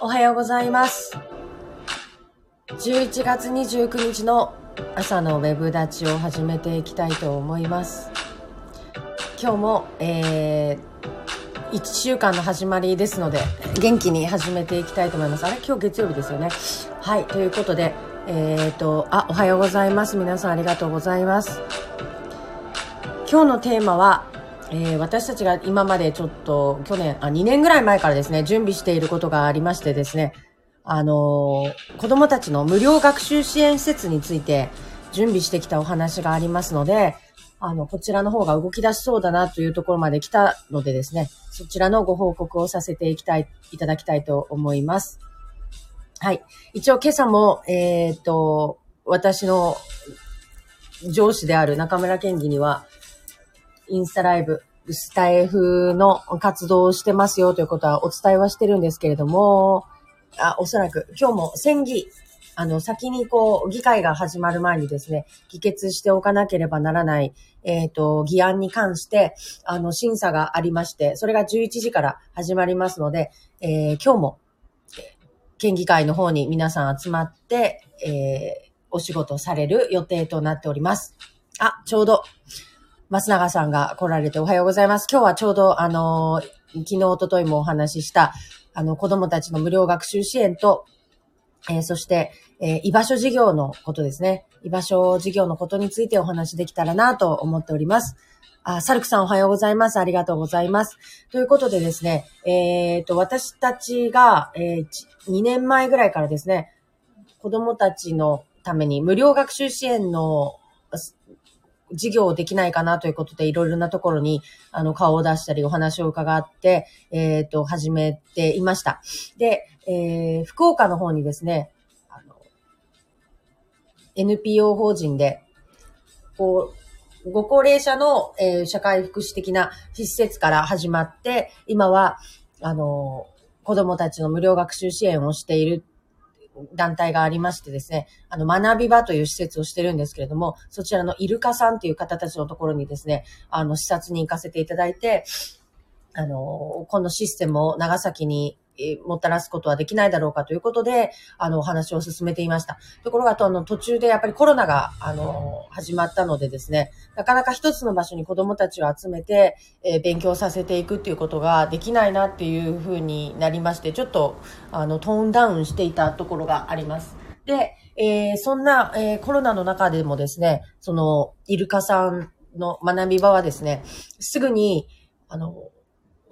おはようございます。11月29日の朝のウェブ立ちを始めていきたいと思います。今日も、えー、1週間の始まりですので、元気に始めていきたいと思います。あれ？今日月曜日ですよね。はい、ということで、えーと、あ、おはようございます。皆さんありがとうございます。今日のテーマは、えー私たちが今までちょっと去年、あ、2年ぐらい前からですね、準備していることがありましてですね、あのー子供たちの無料学習支援施設について準備してきたお話がありますので、あの、こちらの方が動き出しそうだなというところまで来たのでですね、そちらのご報告をさせていきたい、いただきたいと思います。はい。一応今朝も、えっ、と、私の上司である中村健議には、インスタライブ、スタイフの活動をしてますよということはお伝えはしてるんですけれども、あ、おそらく今日も選議、あの、先にこう、議会が始まる前にですね、議決しておかなければならない、えっ、と、議案に関して、あの、審査がありまして、それが11時から始まりますので、えー今日も、県議会の方に皆さん集まって、えーお仕事される予定となっております。あ、ちょうど、松永さんが来られておはようございます。今日はちょうど、あの昨日、一昨日もお話しした、あの、子供たちの無料学習支援と、えーそして、えー居場所事業のことですね。居場所事業のことについてお話しできたらなと思っております。あ、サルクさんおはようございます。ありがとうございます。ということでですね、えっ、と、私たちが、え2年前ぐらいからですね、子供たちのために無料学習支援の事業できないかなということで、いろいろなところに、あの、顔を出したり、お話を伺って、えっ、と、始めていました。で、えー福岡の方にですね、あの、NPO 法人で、こう、ご高齢者の、えー社会福祉的な施設から始まって、今は、あの、子供たちの無料学習支援をしている団体がありましてですね、あの、学び場という施設をしてるんですけれども、そちらのイルカさんという方たちのところにですね、あの、視察に行かせていただいて、あの、このシステムを長崎にもたらすことはできないだろうかということで、あの、お話を進めていました。ところが、とあの、途中でやっぱりコロナが、あの、始まったのでですね、なかなか一つの場所に子供たちを集めて、えー勉強させていくっていうことができないなっていうふうになりまして、ちょっと、あの、トーンダウンしていたところがあります。で、えーそんな、えーコロナの中でもですね、その、イルカさんの学び場はですね、すぐに、あの、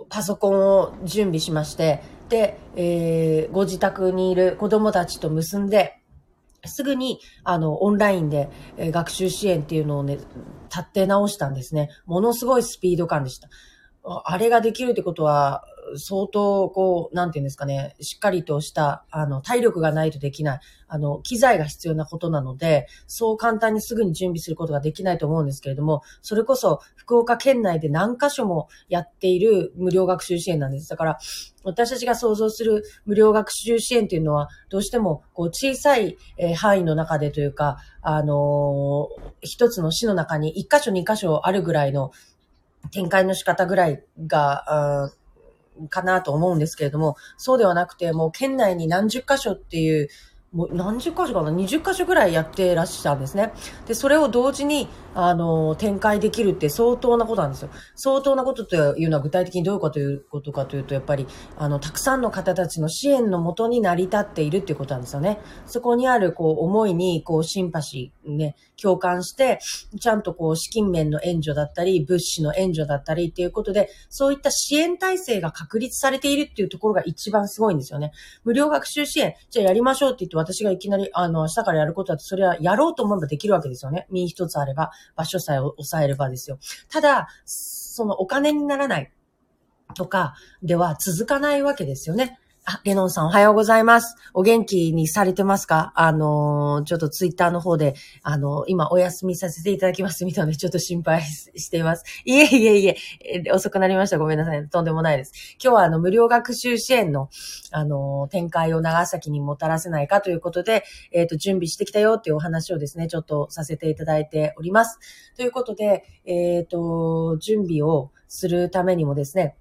パソコンを準備しまして、で、えーご自宅にいる子供たちと結んで、すぐに、あの、オンラインで、えー学習支援っていうのをね、立って直したんですね。ものすごいスピード感でした。あれができるってことは、相当、こう、なんていうんですかね、しっかりとした、あの、体力がないとできない、あの、機材が必要なことなので、そう簡単にすぐに準備することができないと思うんですけれども、それこそ、福岡県内で何箇所もやっている無料学習支援なんです。だから、私たちが想像する無料学習支援というのは、どうしても、こう、小さい、範囲の中でというか、あのー一つの市の中に一箇所二箇所あるぐらいの展開の仕方ぐらいが、かなと思うんですけれども、そうではなくて、もう県内に何十箇所っていう、もう何十箇所かな ?20 箇所ぐらいやってらっしゃるんですね。で、それを同時に、あの、展開できるって相当なことなんですよ。相当なことというのは具体的にどういうこということかというと、やっぱり、あの、たくさんの方たちの支援のもとに成り立っているっていうことなんですよね。そこにある、こう、思いに、こう、シンパシー、ね、共感して、ちゃんとこう、資金面の援助だったり、物資の援助だったりっていうことで、そういった支援体制が確立されているっていうところが一番すごいんですよね。無料学習支援、じゃあやりましょうって言って私がいきなり、あの、明日からやることだって、それはやろうと思えばできるわけですよね。身一つあれば、場所さえ抑えればですよ。ただ、そのお金にならないとかでは続かないわけですよね。あ、レノンさんおはようございます。お元気にされてますか？あのーちょっとツイッターの方で、あのー今お休みさせていただきますみたいなので、ちょっと心配しています。いえいえいえ、え遅くなりました。ごめんなさい。とんでもないです。今日はあの、無料学習支援の、あのー展開を長崎にもたらせないかということで、えっ、と、準備してきたよっていうお話をですね、ちょっとさせていただいております。ということで、えっ、と、準備をするためにもですね、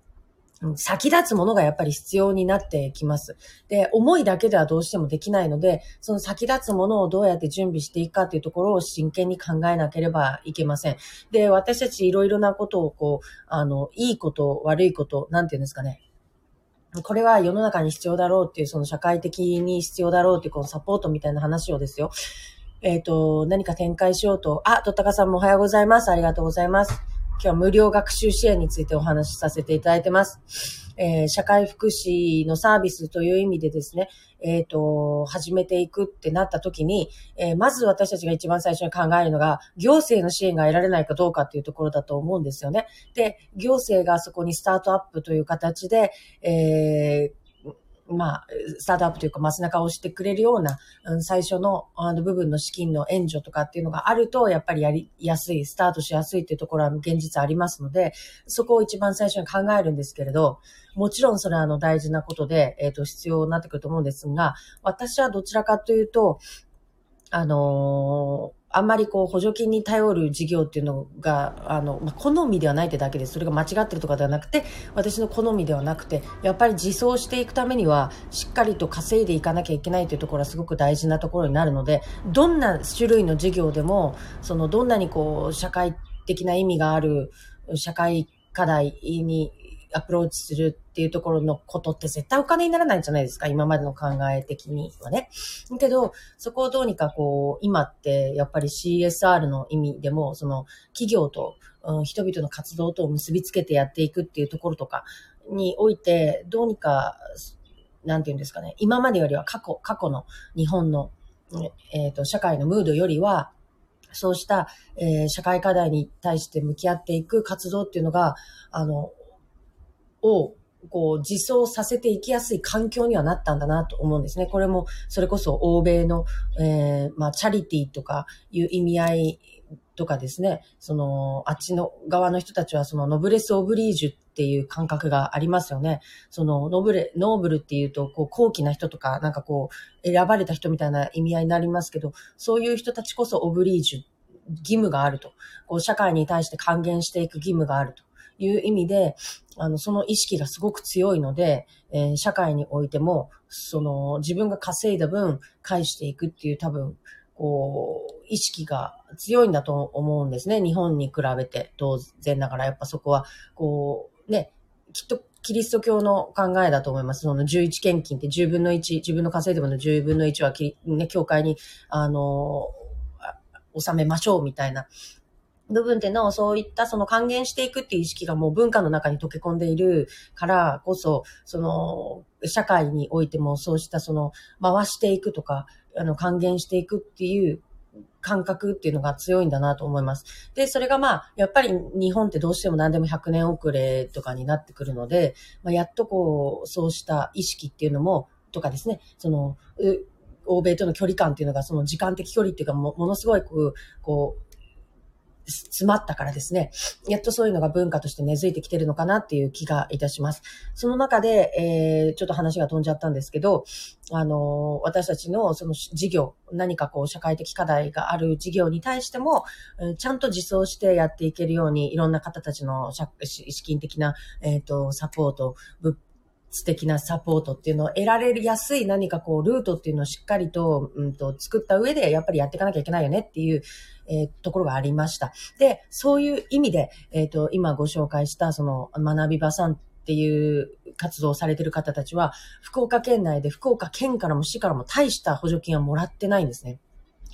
先立つものがやっぱり必要になってきます。で、思いだけではどうしてもできないので、その先立つものをどうやって準備していくかというところを真剣に考えなければいけません。で、私たちいろいろなことをこう、あの、いいこと、悪いこと、なんていうんですかね。これは世の中に必要だろうっていう、その社会的に必要だろうっていうこのサポートみたいな話をですよ。えっ、ー、と、何か展開しようと。あ、とったかさんもおはようございます。ありがとうございます。今日は無料学習支援についてお話しさせていただいてます。えー、社会福祉のサービスという意味でですね、えっ、ー、と、始めていくってなった時に、えー、まず私たちが一番最初に考えるのが、行政の支援が得られないかどうかっていうところだと思うんですよね。で、行政がそこにスタートアップという形で、えー、まあ、スタートアップというか、マ中をしてくれるような、うん、最初のあの部分の資金の援助とかっていうのがあると、やっぱりやりやすい、スタートしやすいっていうところは現実ありますので、そこを一番最初に考えるんですけれど、もちろんそれはあの大事なことで、えっ、ー、と、必要になってくると思うんですが、私はどちらかというと、あのーあんまりこう補助金に頼る事業っていうのが、あの、まあ、好みではないってだけです。それが間違ってるとかではなくて、私の好みではなくて、やっぱり自走していくためには、しっかりと稼いでいかなきゃいけないというところはすごく大事なところになるので、どんな種類の事業でも、そのどんなにこう、社会的な意味がある社会課題にアプローチするっていうところのことって絶対お金にならないんじゃないですか今までの考え的にはね。けど、そこをどうにかこう、今ってやっぱり CSR の意味でも、その企業と、うん、人々の活動と結びつけてやっていくっていうところとかにおいて、どうにか、なんていうんですかね、今までよりは過去、過去の日本の、えっ、ー、と、社会のムードよりは、そうした、えー、社会課題に対して向き合っていく活動っていうのが、あの、をこう、自走させていきやすい環境にはなったんだなと思うんですね。これも、それこそ欧米の、えー、まあ、チャリティーとかいう意味合いとかですね、その、あっちの側の人たちはそのノブレス・オブリージュっていう感覚がありますよね。その、ノブレ、ノーブルっていうと、こう、高貴な人とか、なんかこう、選ばれた人みたいな意味合いになりますけど、そういう人たちこそオブリージュ、義務があると。こう、社会に対して還元していく義務があるという意味で、あの、その意識がすごく強いので、えー、社会においても、その、自分が稼いだ分、返していくっていう多分、こう、意識が強いんだと思うんですね。日本に比べて、当然ながら、やっぱそこは、こう、ね、きっとキリスト教の考えだと思います。その11献金って10分の1、自分の稼いだ分の10分の1はね、教会に、あの、納めましょうみたいな部分でのそういったその還元していくっていう意識がもう文化の中に溶け込んでいるからこそ、その社会においてもそうしたその回していくとか、あの還元していくっていう感覚っていうのが強いんだなと思います。で、それがまあ、やっぱり日本ってどうしても何でも100年遅れとかになってくるので、まあ、やっとこう、そうした意識っていうのも、とかですね、その、欧米との距離感っていうのが、その時間的距離っていうかも、ものすごいこう、こう、詰まったからですね、やっとそういうのが文化として根付いてきてるのかなっていう気がいたします。その中で、えー、ちょっと話が飛んじゃったんですけど、あの、私たちのその事業、何かこう社会的課題がある事業に対しても、ちゃんと自走してやっていけるように、いろんな方たちの資金的な、えっ、ー、と、サポート、物素敵なサポートっていうのを得られやすい何かこうルートっていうのをしっかりと,、うん、と作った上でやっぱりやっていかなきゃいけないよねっていう、えー、ところがありました。で、そういう意味で、えっ、ー、と、今ご紹介したその学び場さんっていう活動をされてる方たちは、福岡県内で福岡県からも市からも大した補助金はもらってないんですね。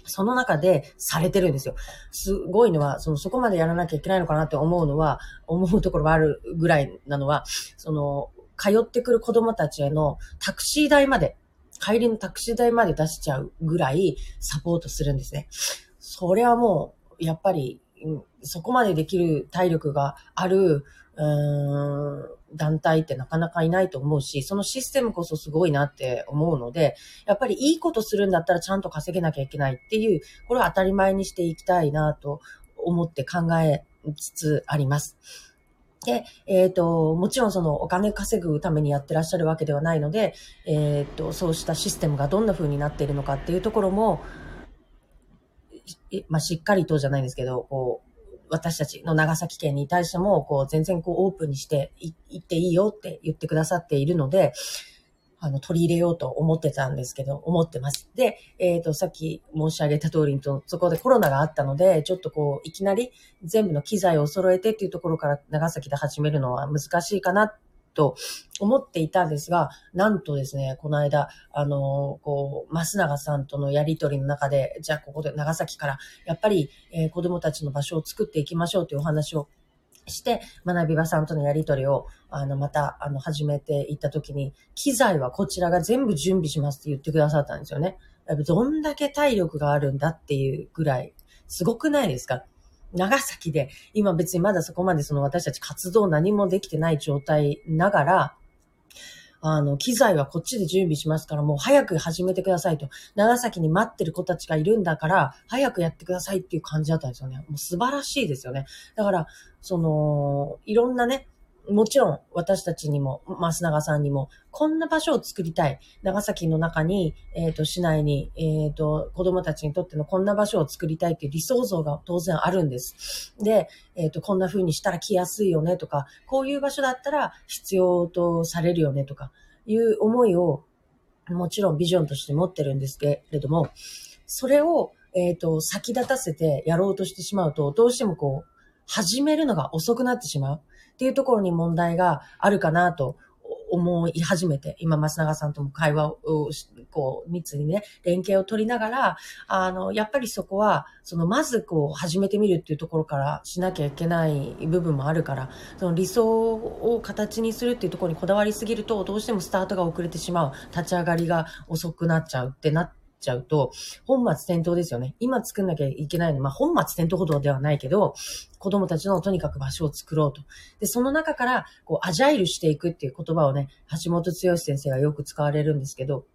その中でされてるんですよ。すごいのは、その、そこまでやらなきゃいけないのかなって思うのは、思うところがあるぐらいなのは、その、通ってくる子供たちへのタクシー代まで、帰りのタクシー代まで出しちゃうぐらいサポートするんですね。それはもう、やっぱり、そこまでできる体力がある、うーん、団体ってなかなかいないと思うし、そのシステムこそすごいなって思うので、やっぱりいいことするんだったらちゃんと稼げなきゃいけないっていう、これは当たり前にしていきたいなと思って考えつつあります。で、えっ、ー、と、もちろんそのお金稼ぐためにやってらっしゃるわけではないので、えっ、ー、と、そうしたシステムがどんな風になっているのかっていうところも、まあ、しっかりとじゃないんですけど、こう、私たちの長崎県に対しても、こう、全然こう、オープンにしてい、行っていいよって言ってくださっているので、あの、取り入れようと思ってたんですけど、思ってます。で、えっ、ー、と、さっき申し上げた通りにと、そこでコロナがあったので、ちょっとこう、いきなり全部の機材を揃えてっていうところから長崎で始めるのは難しいかなと思っていたんですが、なんとですね、この間、あの、こう、増永さんとのやりとりの中で、じゃあここで長崎から、やっぱり、えー、子供たちの場所を作っていきましょうというお話をして、学び場さんとのやりとりを、あの、また、あの、始めていったときに、機材はこちらが全部準備しますって言ってくださったんですよね。やっぱどんだけ体力があるんだっていうぐらい、すごくないですか？長崎で、今別にまだそこまでその私たち活動何もできてない状態ながら、あの、機材はこっちで準備しますから、もう早く始めてくださいと。長崎に待ってる子たちがいるんだから、早くやってくださいっていう感じだったんですよね。もう素晴らしいですよね。だから、その、いろんなね、もちろん私たちにも、増永さんにも、こんな場所を作りたい。長崎の中に、えっ、ー、と、市内に、えっ、ー、と、子供たちにとってのこんな場所を作りたいっていう理想像が当然あるんです。で、えっ、ー、と、こんな風にしたら来やすいよねとか、こういう場所だったら必要とされるよねとか、いう思いを、もちろんビジョンとして持ってるんですけれども、それを、えっ、と、先立たせてやろうとしてしまうと、どうしてもこう、始めるのが遅くなってしまう。っていうところに問題があるかなと思い始めて、今、松永さんとも会話を、こう、密にね、連携を取りながら、あの、やっぱりそこは、その、まずこう、始めてみるっていうところからしなきゃいけない部分もあるから、その理想を形にするっていうところにこだわりすぎると、どうしてもスタートが遅れてしまう、立ち上がりが遅くなっちゃうってなって、ちゃうと、本末転倒ですよね。今作んなきゃいけないの。まあ、本末転倒ほどではないけど、子供たちのとにかく場所を作ろうと。で、その中から、こう、アジャイルしていくっていう言葉をね、橋本剛先生がよく使われるんですけど、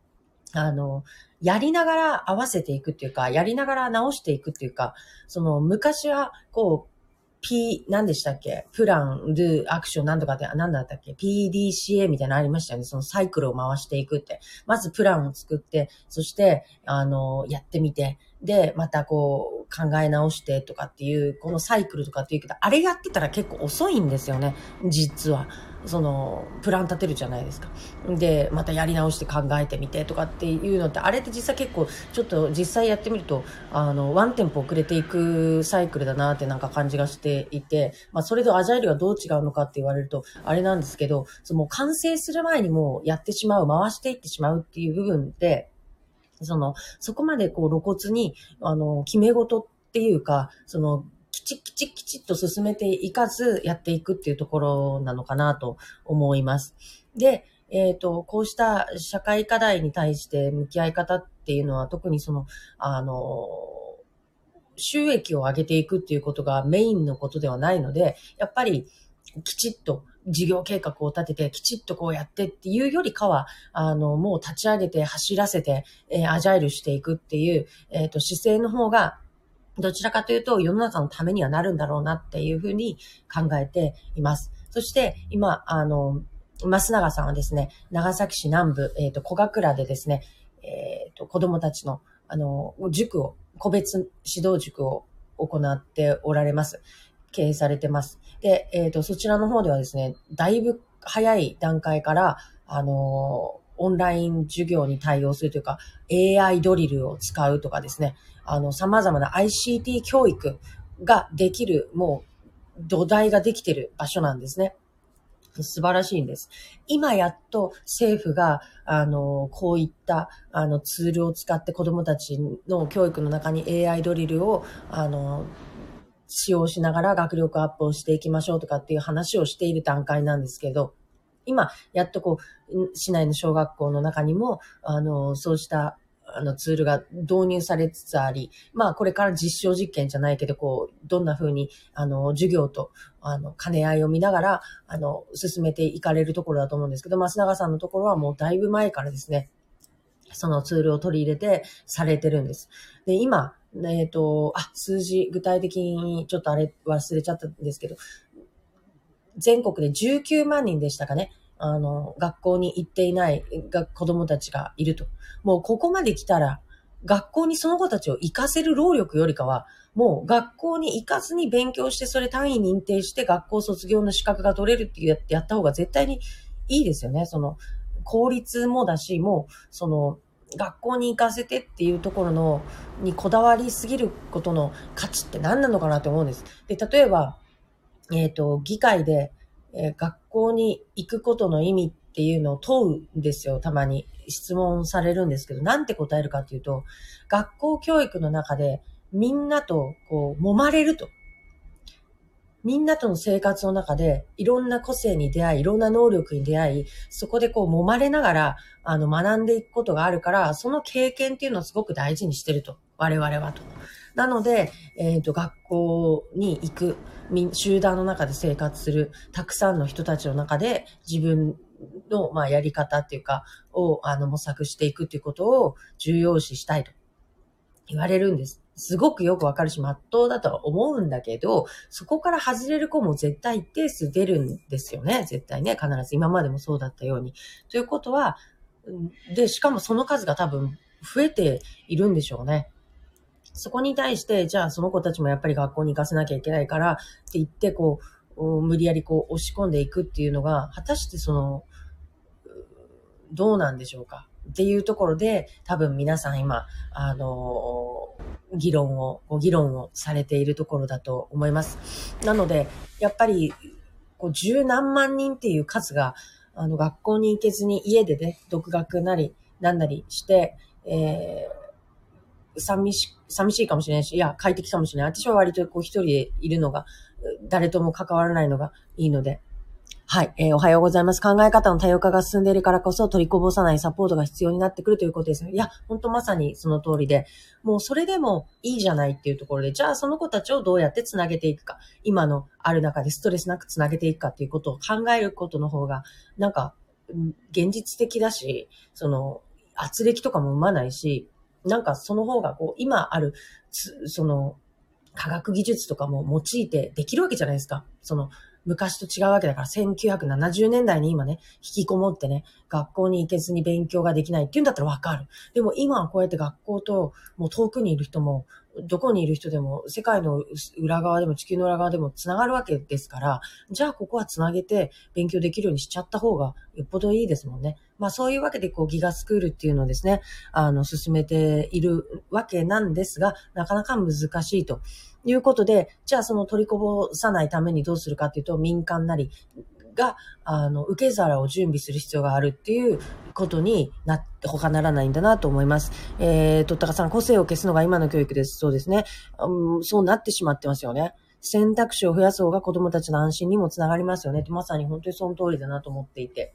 あの、やりながら合わせていくっていうか、やりながら直していくっていうか、その昔は、こう、P、何でしたっけ？プラン、ルー、アクション、なんとかって、何だったっけ ?PDCA みたいなのありましたよね。そのサイクルを回していくって。まずプランを作って、そして、あの、やってみて、で、またこう、考え直してとかっていう、このサイクルとかっていうけど、あれやってたら結構遅いんですよね。実は。その、プラン立てるじゃないですか。で、またやり直して考えてみてとかっていうのって、あれって実際結構、ちょっと実際やってみると、あの、ワンテンポ遅れていくサイクルだなってなんか感じがしていて、まあ、それとアジャイルはどう違うのかって言われると、あれなんですけど、その完成する前にもうやってしまう、回していってしまうっていう部分で、その、そこまでこう露骨に、あの、決め事っていうか、その、きちきちきちっと進めていかずやっていくっていうところなのかなと思います。で、えっ、ー、と、こうした社会課題に対して向き合い方っていうのは特にその、あの、収益を上げていくっていうことがメインのことではないので、やっぱりきちっと事業計画を立てて、きちっとこうやってっていうよりかは、あの、もう立ち上げて走らせて、えー、アジャイルしていくっていう、えっ、ー、と、姿勢の方が、どちらかというと世の中のためにはなるんだろうなっていうふうに考えています。そして今、あの、増永さんはですね、長崎市南部、えっ、ー、と、小倉でですね、えっ、と、子供たちの、あの、塾を、個別指導塾を行っておられます。経営されてます。で、えっ、ー、と、そちらの方ではですね、だいぶ早い段階から、あの、オンライン授業に対応するというか、AI ドリルを使うとかですね、あの、様々な ICT 教育ができる、もう、土台ができてる場所なんですね。素晴らしいんです。今やっと政府が、あの、こういった、あの、ツールを使って子供たちの教育の中に AI ドリルを、あの、使用しながら学力アップをしていきましょうとかっていう話をしている段階なんですけど、今、やっとこう、市内の小学校の中にも、あの、そうしたあのツールが導入されつつあり、まあこれから実証実験じゃないけど、こう、どんな風に、あの、授業と、あの、兼ね合いを見ながら、あの、進めていかれるところだと思うんですけど、増永さんのところはもうだいぶ前からですね、そのツールを取り入れてされてるんです。で、今、えっ、ー、と、あ、数字、具体的にちょっとあれ忘れちゃったんですけど、全国で19万人でしたかね。あの、学校に行っていない子供たちがいると。もうここまで来たら、学校にその子たちを活かせる労力よりかは、もう学校に行かずに勉強して、それ単位認定して学校卒業の資格が取れるってやった方が絶対にいいですよね。その、効率もだし、もう、その、学校に行かせてっていうところの、にこだわりすぎることの価値って何なのかなって思うんです。で、例えば、えっ、ー、と、議会で、えー、学校に行くことの意味っていうのを問うんですよ、たまに。質問されるんですけど、なんて答えるかっていうと、学校教育の中でみんなとこう揉まれると。みんなとの生活の中でいろんな個性に出会い、いろんな能力に出会い、そこでこう揉まれながら、あの、学んでいくことがあるから、その経験っていうのをすごく大事にしてると。我々はと。なので、えっ、ー、と、学校に行く、集団の中で生活する、たくさんの人たちの中で自分の、まあ、やり方っていうか、を、あの、模索していくっていうことを重要視したいと言われるんです。すごくよくわかるし、まっとうだとは思うんだけど、そこから外れる子も絶対一定数出るんですよね。絶対ね。必ず今までもそうだったように。ということは、で、しかもその数が多分増えているんでしょうね。そこに対して、じゃあその子たちもやっぱり学校に行かせなきゃいけないからって言って、こう、無理やりこう押し込んでいくっていうのが、果たしてその、どうなんでしょうか。っていうところで、多分皆さん今、あのー、議論を、ご議論をされているところだと思います。なので、やっぱり、こう、十何万人っていう数が、あの、学校に行けずに家でね、独学なり、なんなりして、えー、寂し、寂しいかもしれないし、いや、快適かもしれない。私は割とこう一人でいるのが、誰とも関わらないのがいいので、はい、えー、おはようございます。考え方の多様化が進んでいるからこそ取りこぼさないサポートが必要になってくるということですね。いや、本当まさにその通りで、もうそれでもいいじゃないっていうところで、じゃあその子たちをどうやってつなげていくか、今のある中でストレスなくつなげていくかっていうことを考えることの方が、なんか、現実的だし、その、圧力とかも生まないし、なんかその方がこう、今ある、その、科学技術とかも用いてできるわけじゃないですか。その、昔と違うわけだから、1970年代に今ね、引きこもってね、学校に行けずに勉強ができないっていうんだったらわかる。でも今はこうやって学校と、もう遠くにいる人も、どこにいる人でも、世界の裏側でも地球の裏側でも繋がるわけですから、じゃあここは繋げて勉強できるようにしちゃった方がよっぽどいいですもんね。まあそういうわけでこうギガスクールっていうのをですね、あの、進めているわけなんですが、なかなか難しいと。いうことで、じゃあその取りこぼさないためにどうするかっていうと、民間なりが、あの、受け皿を準備する必要があるっていうことになって、他ならないんだなと思います。えー、とったかさん、個性を消すのが今の教育です。そうですね。うん、そうなってしまってますよね。選択肢を増やす方が子供たちの安心にもつながりますよね。まさに本当にその通りだなと思っていて。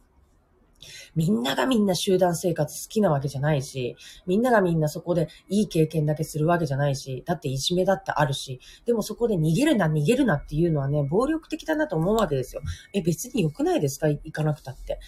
みんながみんな集団生活好きなわけじゃないし、みんながみんなそこでいい経験だけするわけじゃないし、だっていじめだってあるし、でもそこで逃げるな、逃げるなっていうのはね、暴力的だなと思うわけですよ。え、別に良くないですか？行かなくたって。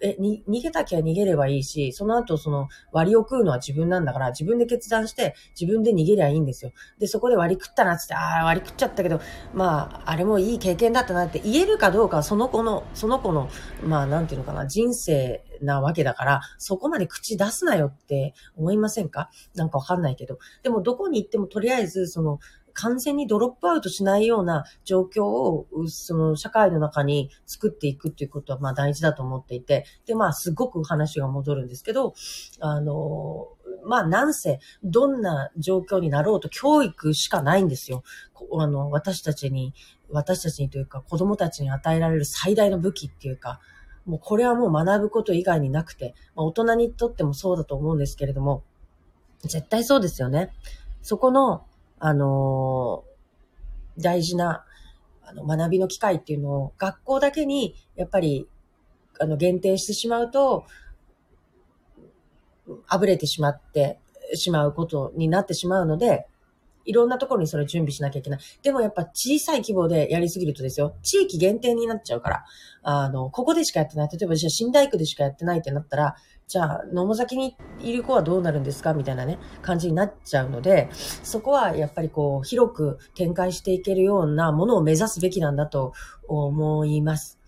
え、に、逃げたきゃ逃げればいいし、その後その割を食うのは自分なんだから、自分で決断して自分で逃げりゃいいんですよ。で、そこで割り食ったなってって、ああ、割り食っちゃったけど、まあ、あれもいい経験だったなって言えるかどうかはその子の、その子の、まあ、なんていうのかな、人生なわけだから、そこまで口出すなよって思いませんか？なんかわかんないけど。でもどこに行ってもとりあえず、その、完全にドロップアウトしないような状況を、その社会の中に作っていくっていうことは、まあ大事だと思っていて、で、まあすごく話が戻るんですけど、あの、まあなんせ、どんな状況になろうと教育しかないんですよ。あの、私たちに、私たちにというか子供たちに与えられる最大の武器っていうか、もうこれはもう学ぶこと以外になくて、まあ、大人にとってもそうだと思うんですけれども、絶対そうですよね。そこの、あのー、大事な、あの、学びの機会っていうのを学校だけに、やっぱり、あの、限定してしまうと、あぶれてしまってしまうことになってしまうので、いろんなところにそれ準備しなきゃいけない。でもやっぱ小さい規模でやりすぎるとですよ、地域限定になっちゃうから、あの、ここでしかやってない。例えばじゃあ新大区でしかやってないってなったら、じゃあ、野母崎にいる子はどうなるんですかみたいなね、感じになっちゃうので、そこはやっぱりこう、広く展開していけるようなものを目指すべきなんだと思います。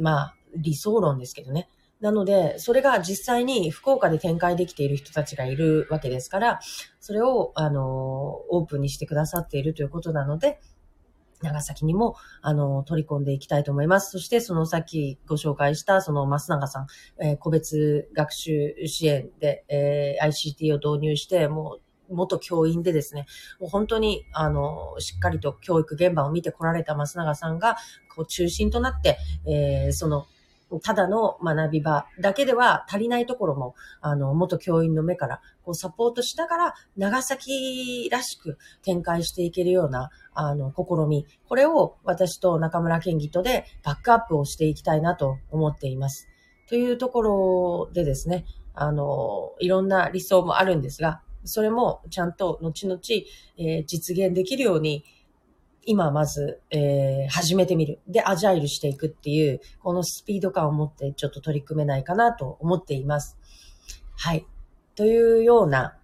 まあ、理想論ですけどね。なので、それが実際に福岡で展開できている人たちがいるわけですから、それを、あの、オープンにしてくださっているということなので、長崎にも、あの、取り込んでいきたいと思います。そして、そのさっきご紹介した、その増永さん、えー、個別学習支援で、えー、ICT を導入して、もう、元教員でですね、もう本当に、あの、しっかりと教育現場を見てこられた増永さんが、こう、中心となって、えー、その、ただの学び場だけでは足りないところも、あの、元教員の目から、こう、サポートしながら、長崎らしく展開していけるような、あの、試み。これを私と中村健義とでバックアップをしていきたいなと思っています。というところでですね、あの、いろんな理想もあるんですが、それもちゃんと後々、えー、実現できるように、今まず、えー、始めてみる。で、アジャイルしていくっていう、このスピード感を持ってちょっと取り組めないかなと思っています。はい。というような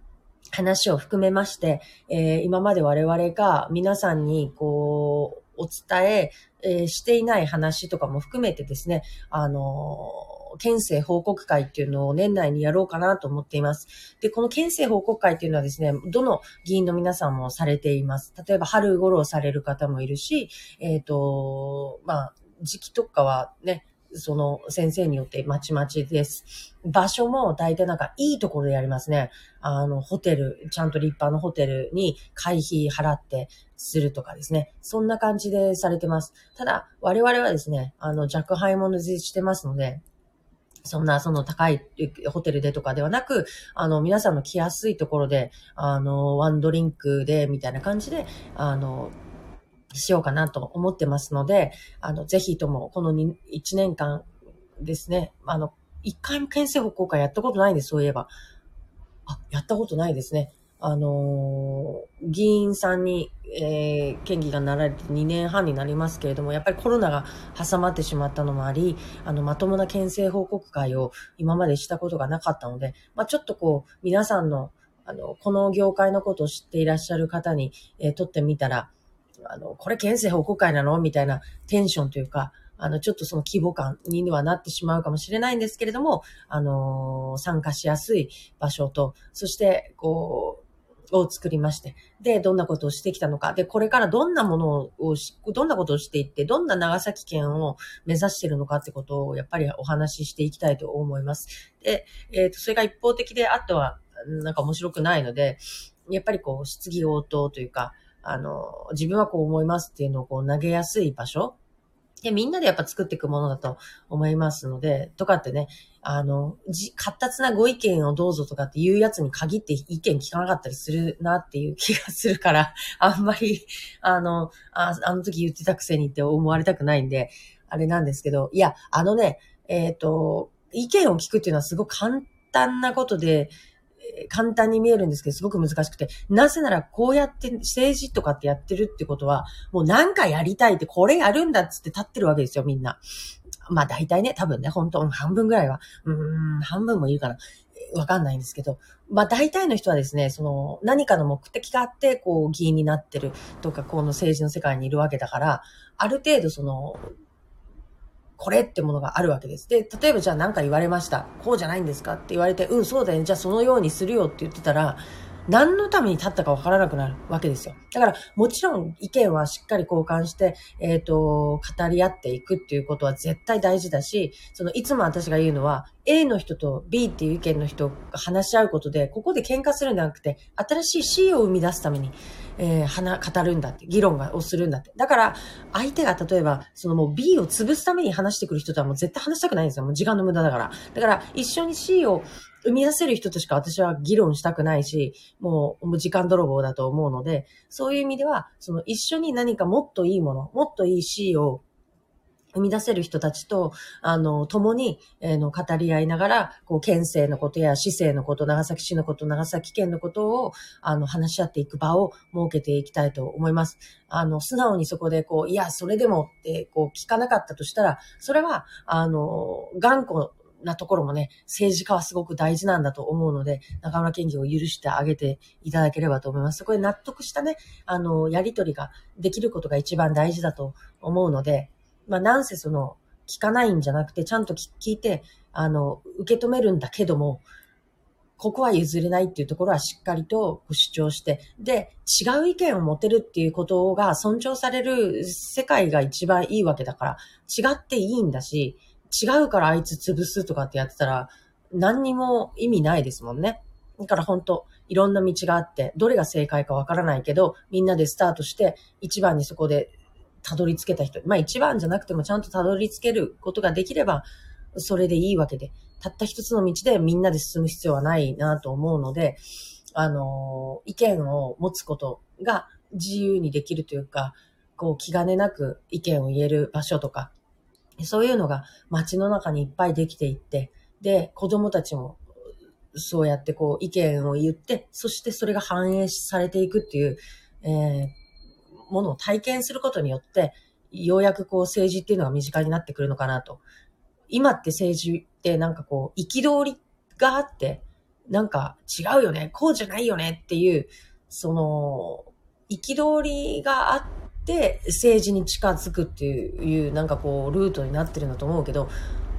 話を含めまして、えー、今まで我々が皆さんにこう、お伝ええー、していない話とかも含めてですね、あのー県政報告会っていうのを年内にやろうかなと思っています。で、この県政報告会っていうのはですね、どの議員の皆さんもされています。例えば春頃される方もいるし、えっ、ー、と、まあ、時期とかはね、その先生によってまちまちです。場所も大体なんかいいところでやりますね。あの、ホテル、ちゃんと立派なホテルに会費払ってするとかですね。そんな感じでされてます。ただ、我々はですね、あの、弱敗者でしてますので、そんな、その高いホテルでとかではなく、あの、皆さんの来やすいところで、あの、ワンドリンクで、みたいな感じで、あの、しようかなと思ってますので、あの、ぜひとも、この1年間ですね、あの、1回も県政報告会やったことないんです、そういえば。あ、やったことないですね。あのー、議員さんに、えー、県議がなられて2年半になりますけれども、やっぱりコロナが挟まってしまったのもあり、あの、まともな県政報告会を今までしたことがなかったので、まあ、ちょっとこう、皆さんの、あの、この業界のことを知っていらっしゃる方に、えー、撮ってみたら、あの、これ県政報告会なのみたいなテンションというか、あの、ちょっとその規模感にはなってしまうかもしれないんですけれども、あのー、参加しやすい場所と、そして、こう、を作りまして、で、どんなことをしてきたのか、で、これからどんなものをどんなことをしていって、どんな長崎県を目指してるのかってことを、やっぱりお話ししていきたいと思います。で、えっ、ー、と、それが一方的で、あとは、なんか面白くないので、やっぱりこう、質疑応答というか、あの、自分はこう思いますっていうのをこう投げやすい場所で、みんなでやっぱ作っていくものだと思いますので、とかってね、あの、じ、活発なご意見をどうぞとかっていうやつに限って意見聞かなかったりするなっていう気がするから、あんまり、あの、ああの時言ってたくせにって思われたくないんで、あれなんですけど、いや、あのね、えっ、ー、と、意見を聞くっていうのはすごく簡単なことで、簡単に見えるんですけど、すごく難しくて、なぜならこうやって政治とかってやってるってことは、もう何かやりたいって、これやるんだっつって立ってるわけですよ、みんな。まあ大体ね、多分ね、本当半分ぐらいは、うーん、半分もいるかな。わかんないんですけど、まあ大体の人はですね、その何かの目的があって、こう議員になってるとか、この政治の世界にいるわけだから、ある程度その、これってものがあるわけです。で、例えばじゃあ何か言われました。こうじゃないんですか？って言われて、うん、そうだよね。じゃあそのようにするよって言ってたら、何のために立ったかわからなくなるわけですよ。だから、もちろん意見はしっかり交換して、えっ、ー、と、語り合っていくっていうことは絶対大事だし、その、いつも私が言うのは、A の人と B っていう意見の人が話し合うことで、ここで喧嘩するんじゃなくて、新しい C を生み出すために、えー、語るんだって、議論がをするんだって。だから、相手が例えば、そのもう B を潰すために話してくる人とはもう絶対話したくないんですよ。もう時間の無駄だから。だから、一緒に C を生み出せる人としか私は議論したくないし、もうもう時間泥棒だと思うので、そういう意味では、その一緒に何かもっといいもの、もっといい C を生み出せる人たちと、あの、共に、えー、の、語り合いながら、こう、県政のことや市政のこと、長崎市のこと、長崎県のことを、あの、話し合っていく場を設けていきたいと思います。あの、素直にそこで、こう、いや、それでもって、こう、聞かなかったとしたら、それは、あの、頑固なところもね、政治家はすごく大事なんだと思うので、中村県議を許してあげていただければと思います。そこで納得したね、あの、やりとりができることが一番大事だと思うので、まあ、なんせその、聞かないんじゃなくて、ちゃんと聞いて、あの、受け止めるんだけども、ここは譲れないっていうところはしっかりと主張して、で、違う意見を持てるっていうことが尊重される世界が一番いいわけだから、違っていいんだし、違うからあいつ潰すとかってやってたら、何にも意味ないですもんね。だから本当いろんな道があって、どれが正解かわからないけど、みんなでスタートして、一番にそこでたどり着けた人、まあ一番じゃなくてもちゃんとたどり着けることができれば、それでいいわけで、たった一つの道でみんなで進む必要はないなと思うので、あの、意見を持つことが自由にできるというか、こう気兼ねなく意見を言える場所とか、そういうのが街の中にいっぱいできていって、で、子供たちもそうやってこう意見を言って、そしてそれが反映されていくっていう、えー、ものを体験することによって、ようやくこう政治っていうのが身近になってくるのかなと。今って政治ってなんかこう、憤りがあって、なんか違うよね、こうじゃないよねっていう、その、憤りがあって政治に近づくっていう、なんかこう、ルートになってるんだと思うけど、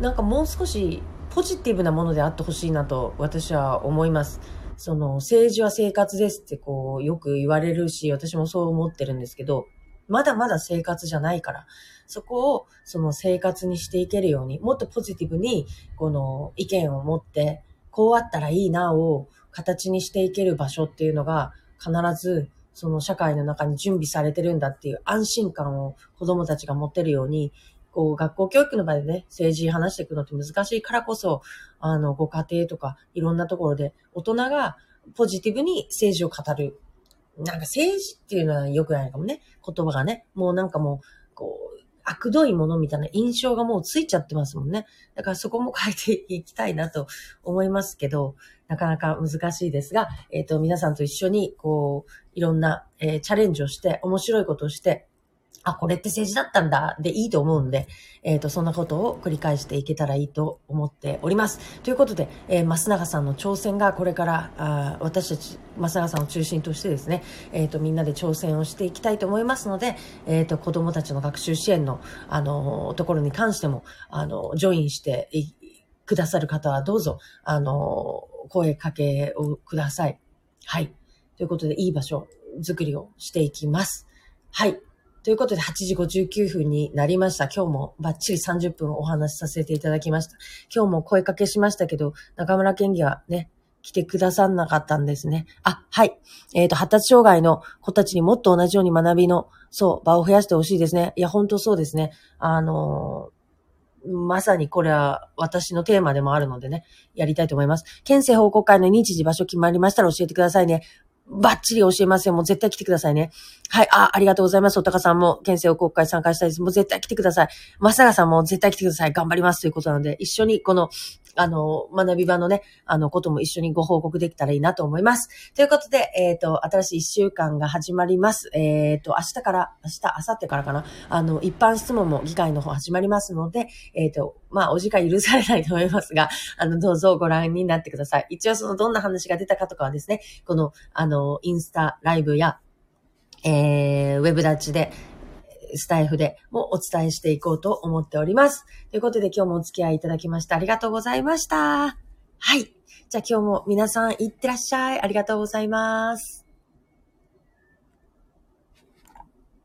なんかもう少しポジティブなものであってほしいなと私は思います。その政治は生活ですってこうよく言われるし、私もそう思ってるんですけど、まだまだ生活じゃないから、そこをその生活にしていけるように、もっとポジティブにこの意見を持って、こうあったらいいなを形にしていける場所っていうのが必ずその社会の中に準備されてるんだっていう安心感を子供たちが持てるように、こう、学校教育の場でね、政治話していくのって難しいからこそ、あの、ご家庭とか、いろんなところで、大人がポジティブに政治を語る。なんか政治っていうのは良くないかもね。言葉がね。もうなんかもう、こう、悪どいものみたいな印象がもうついちゃってますもんね。だからそこも変えていきたいなと思いますけど、なかなか難しいですが、えっ、ー、と、皆さんと一緒に、こう、いろんな、えー、チャレンジをして、面白いことをして、あ、これって政治だったんだ、でいいと思うんで、えっ、ー、と、そんなことを繰り返していけたらいいと思っております。ということで、えー、増永さんの挑戦がこれから、あ私たち、増永さんを中心としてですね、えっ、ー、と、みんなで挑戦をしていきたいと思いますので、えっ、と、子供たちの学習支援の、あの、ところに関しても、あの、ジョインしてくださる方はどうぞ、あの、声かけをください。はい。ということで、いい場所作りをしていきます。はい。ということで、8時59分になりました。今日もバッチリ30分お話しさせていただきました。今日も声かけしましたけど、中村県議はね、来てくださんなかったんですね。あ、はい。えっ、ー、と、発達障害の子たちにもっと同じように学びの、そう、場を増やしてほしいですね。いや、本当そうですね。あのー、まさにこれは私のテーマでもあるのでね、やりたいと思います。県政報告会の日時場所決まりましたら教えてくださいね。バッチリ教えますよ。もう絶対来てくださいね。はい。あ、ありがとうございます。おたかさんも、県政を国会参加したいです。もう絶対来てください。まさがさんも絶対来てください。頑張ります。ということなので、一緒にこの、あの、学び場のね、あの、ことも一緒にご報告できたらいいなと思います。ということで、えっ、ー、と、新しい一週間が始まります。えっ、ー、と、明日から、明日、明後日からかな。あの、一般質問も議会の方始まりますので、えっ、ー、と、まあ、お時間許されないと思いますが、あの、どうぞご覧になってください。一応そのどんな話が出たかとかはですね、この、あの、インスタライブや、えー、ウェブダッチで、スタイフでもお伝えしていこうと思っております。ということで今日もお付き合いいただきましてありがとうございました。はい。じゃあ今日も皆さんいってらっしゃい。ありがとうございます。